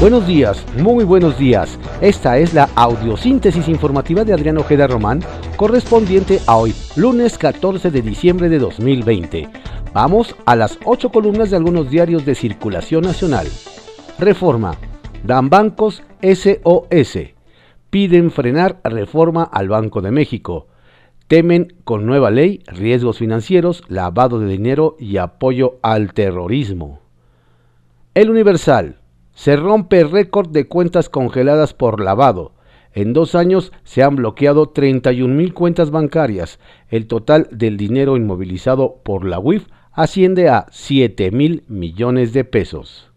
Buenos días, muy buenos días. Esta es la audiosíntesis informativa de Adrián Ojeda Román, correspondiente a hoy, lunes 14 de diciembre de 2020. Vamos a las ocho columnas de algunos diarios de circulación nacional. Reforma. Dan bancos SOS. Piden frenar reforma al Banco de México. Temen con nueva ley riesgos financieros, lavado de dinero y apoyo al terrorismo. El Universal. Se rompe récord de cuentas congeladas por lavado. En dos años se han bloqueado 31 mil cuentas bancarias. El total del dinero inmovilizado por la UIF asciende a 7 mil millones de pesos.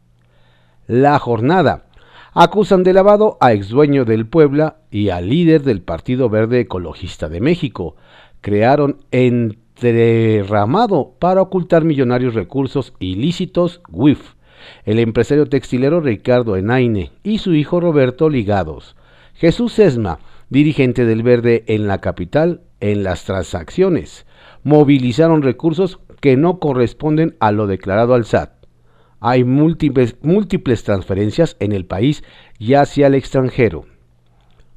La jornada. Acusan de lavado a exdueño del Puebla y al líder del Partido Verde Ecologista de México. Crearon entreramado para ocultar millonarios recursos ilícitos WIF el empresario textilero Ricardo Enaine y su hijo Roberto ligados. Jesús Esma, dirigente del Verde en la capital, en las transacciones. Movilizaron recursos que no corresponden a lo declarado al SAT. Hay múltiples, múltiples transferencias en el país y hacia el extranjero.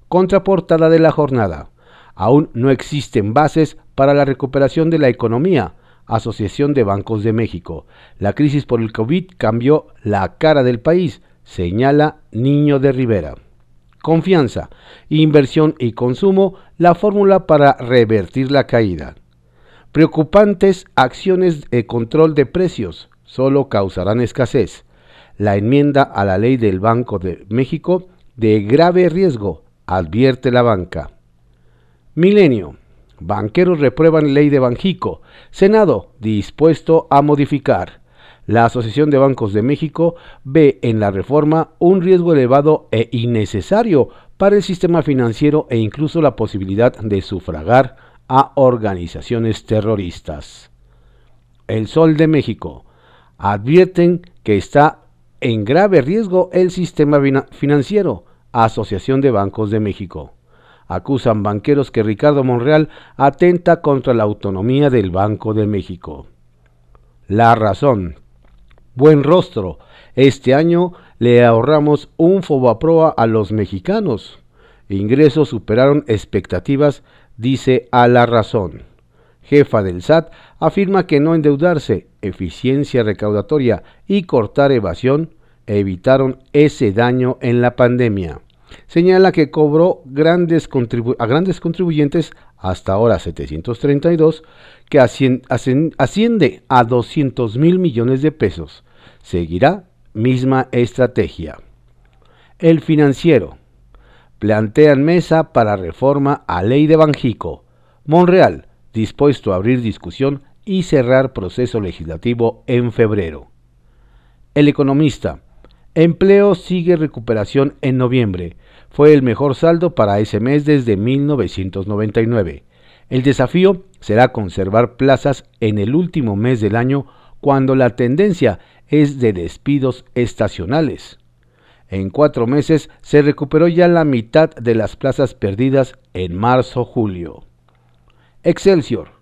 Contraportada de la jornada. Aún no existen bases para la recuperación de la economía Asociación de Bancos de México. La crisis por el COVID cambió la cara del país, señala Niño de Rivera. Confianza, inversión y consumo, la fórmula para revertir la caída. Preocupantes acciones de control de precios solo causarán escasez. La enmienda a la ley del Banco de México de grave riesgo, advierte la banca. Milenio. Banqueros reprueban ley de Banjico. Senado dispuesto a modificar. La Asociación de Bancos de México ve en la reforma un riesgo elevado e innecesario para el sistema financiero e incluso la posibilidad de sufragar a organizaciones terroristas. El Sol de México. Advierten que está en grave riesgo el sistema financiero. Asociación de Bancos de México. Acusan banqueros que Ricardo Monreal atenta contra la autonomía del Banco de México. La razón. Buen rostro. Este año le ahorramos un fobaproa a los mexicanos. Ingresos superaron expectativas, dice a la razón. Jefa del SAT afirma que no endeudarse, eficiencia recaudatoria y cortar evasión evitaron ese daño en la pandemia señala que cobró grandes a grandes contribuyentes, hasta ahora 732, que asciende a 200 mil millones de pesos. Seguirá misma estrategia. El financiero. Plantean mesa para reforma a ley de Banjico. Monreal, dispuesto a abrir discusión y cerrar proceso legislativo en febrero. El economista. Empleo sigue recuperación en noviembre fue el mejor saldo para ese mes desde 1999. El desafío será conservar plazas en el último mes del año cuando la tendencia es de despidos estacionales. En cuatro meses se recuperó ya la mitad de las plazas perdidas en marzo-julio. Excelsior.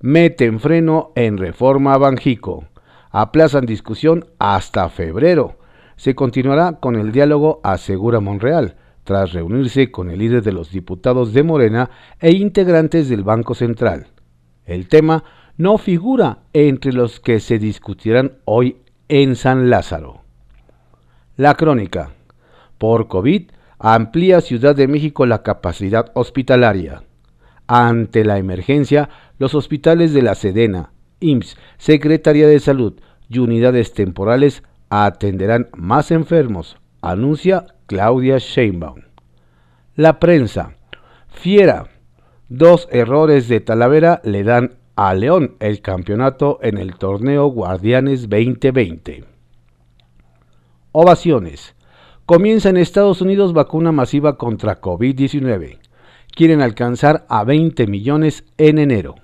Meten freno en reforma Banjico. Aplazan discusión hasta febrero. Se continuará con el diálogo, asegura Monreal tras reunirse con el líder de los diputados de Morena e integrantes del Banco Central. El tema no figura entre los que se discutirán hoy en San Lázaro. La crónica. Por COVID, amplía Ciudad de México la capacidad hospitalaria. Ante la emergencia, los hospitales de la Sedena, IMSS, Secretaría de Salud y unidades temporales atenderán más enfermos, anuncia Claudia Sheinbaum. La prensa. Fiera. Dos errores de Talavera le dan a León el campeonato en el torneo Guardianes 2020. Ovaciones. Comienza en Estados Unidos vacuna masiva contra COVID-19. Quieren alcanzar a 20 millones en enero.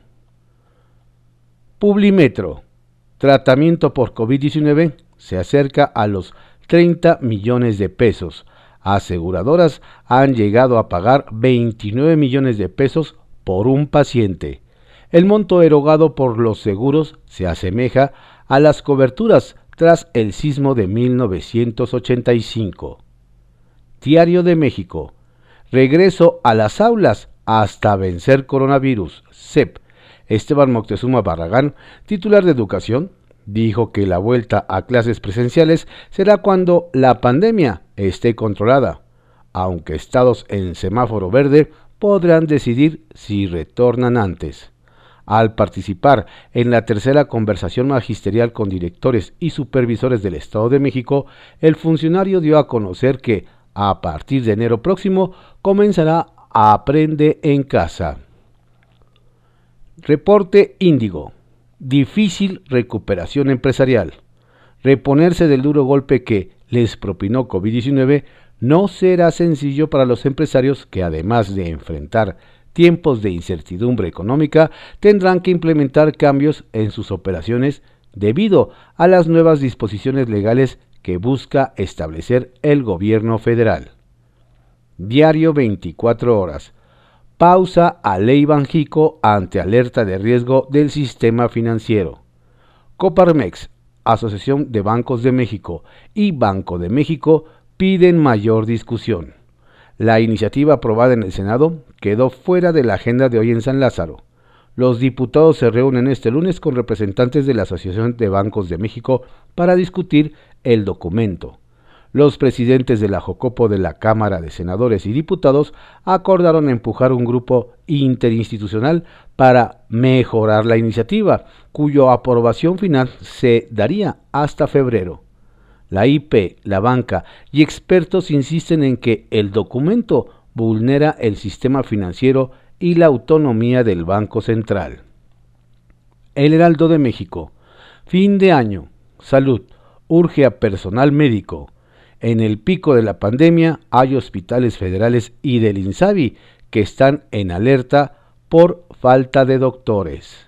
Publimetro. Tratamiento por COVID-19 se acerca a los 30 millones de pesos aseguradoras han llegado a pagar 29 millones de pesos por un paciente. El monto erogado por los seguros se asemeja a las coberturas tras el sismo de 1985. Diario de México. Regreso a las aulas hasta vencer coronavirus. CEP. Esteban Moctezuma Barragán, titular de Educación, dijo que la vuelta a clases presenciales será cuando la pandemia esté controlada, aunque estados en semáforo verde podrán decidir si retornan antes. Al participar en la tercera conversación magisterial con directores y supervisores del Estado de México, el funcionario dio a conocer que a partir de enero próximo comenzará a Aprende en Casa. Reporte Índigo. Difícil recuperación empresarial. Reponerse del duro golpe que les propinó COVID-19 no será sencillo para los empresarios que además de enfrentar tiempos de incertidumbre económica, tendrán que implementar cambios en sus operaciones debido a las nuevas disposiciones legales que busca establecer el gobierno federal. Diario 24 horas. Pausa a ley Banjico ante alerta de riesgo del sistema financiero. Coparmex, Asociación de Bancos de México y Banco de México piden mayor discusión. La iniciativa aprobada en el Senado quedó fuera de la agenda de hoy en San Lázaro. Los diputados se reúnen este lunes con representantes de la Asociación de Bancos de México para discutir el documento los presidentes de la Jocopo de la Cámara de Senadores y Diputados acordaron empujar un grupo interinstitucional para mejorar la iniciativa, cuya aprobación final se daría hasta febrero. La IP, la banca y expertos insisten en que el documento vulnera el sistema financiero y la autonomía del Banco Central. El Heraldo de México. Fin de año. Salud. Urge a personal médico en el pico de la pandemia hay hospitales federales y del INSABI que están en alerta por falta de doctores.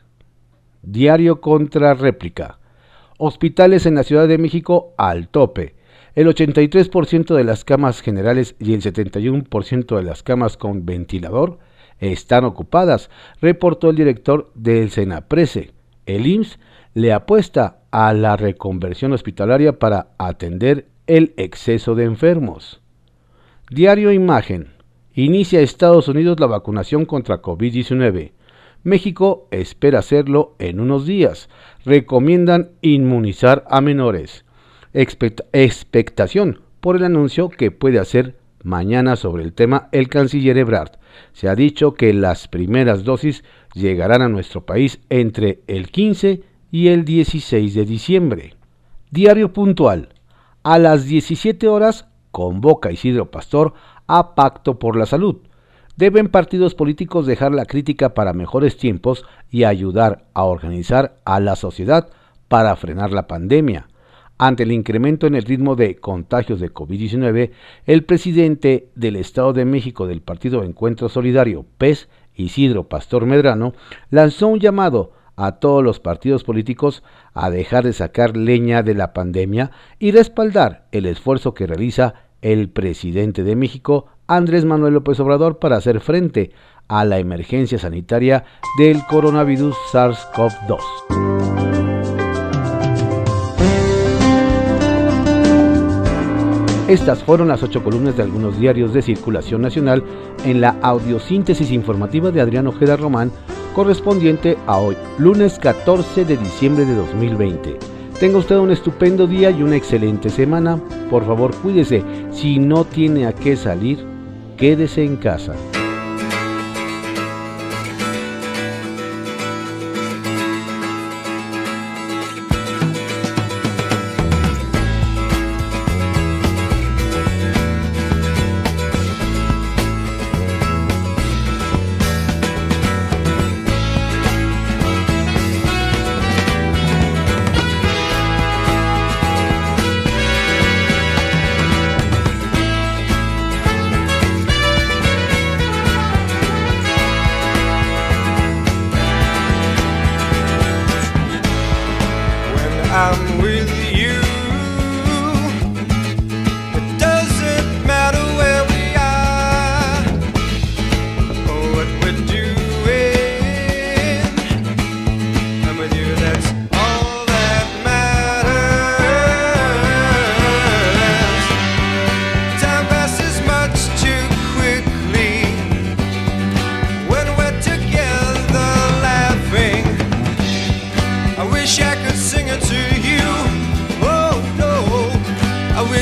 Diario contra réplica. Hospitales en la Ciudad de México al tope. El 83% de las camas generales y el 71% de las camas con ventilador están ocupadas, reportó el director del Senaprese. El IMSS le apuesta a la reconversión hospitalaria para atender el exceso de enfermos. Diario Imagen. Inicia Estados Unidos la vacunación contra COVID-19. México espera hacerlo en unos días. Recomiendan inmunizar a menores. expectación por el anuncio que puede hacer mañana sobre el tema el canciller Ebrard. Se ha dicho que las primeras dosis llegarán a nuestro país entre el 15 y el 16 de diciembre. Diario puntual. A las 17 horas convoca Isidro Pastor a Pacto por la Salud. Deben partidos políticos dejar la crítica para mejores tiempos y ayudar a organizar a la sociedad para frenar la pandemia. Ante el incremento en el ritmo de contagios de COVID-19, el presidente del Estado de México del Partido Encuentro Solidario, PES, Isidro Pastor Medrano, lanzó un llamado a todos los partidos políticos a dejar de sacar leña de la pandemia y respaldar el esfuerzo que realiza el presidente de México, Andrés Manuel López Obrador, para hacer frente a la emergencia sanitaria del coronavirus SARS-CoV-2. Estas fueron las ocho columnas de algunos diarios de circulación nacional en la audiosíntesis informativa de Adrián Ojeda Román, correspondiente a hoy, lunes 14 de diciembre de 2020. Tenga usted un estupendo día y una excelente semana. Por favor, cuídese. Si no tiene a qué salir, quédese en casa.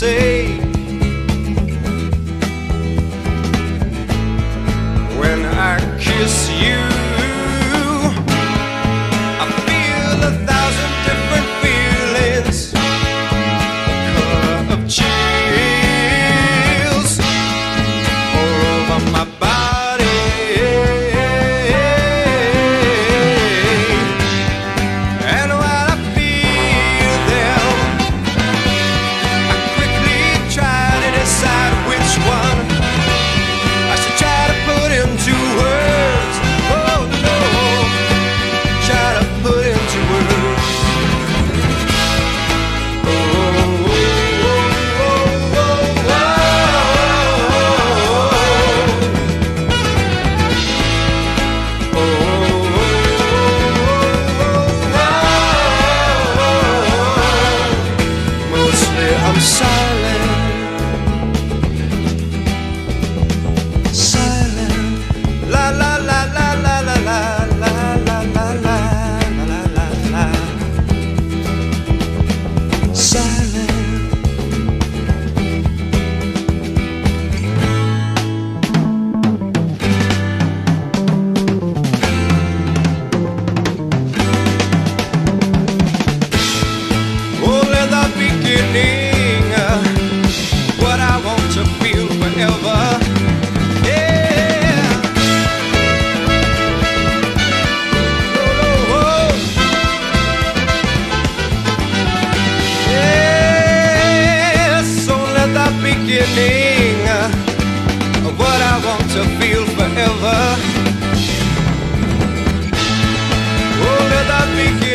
say. When I kiss you, I feel a thousand different feelings. Color of chills all over my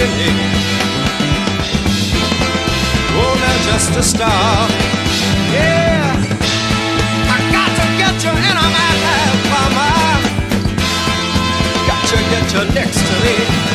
beginning. Only just a start. Yeah. I got to get you in my life, mama. Got to get you next to me.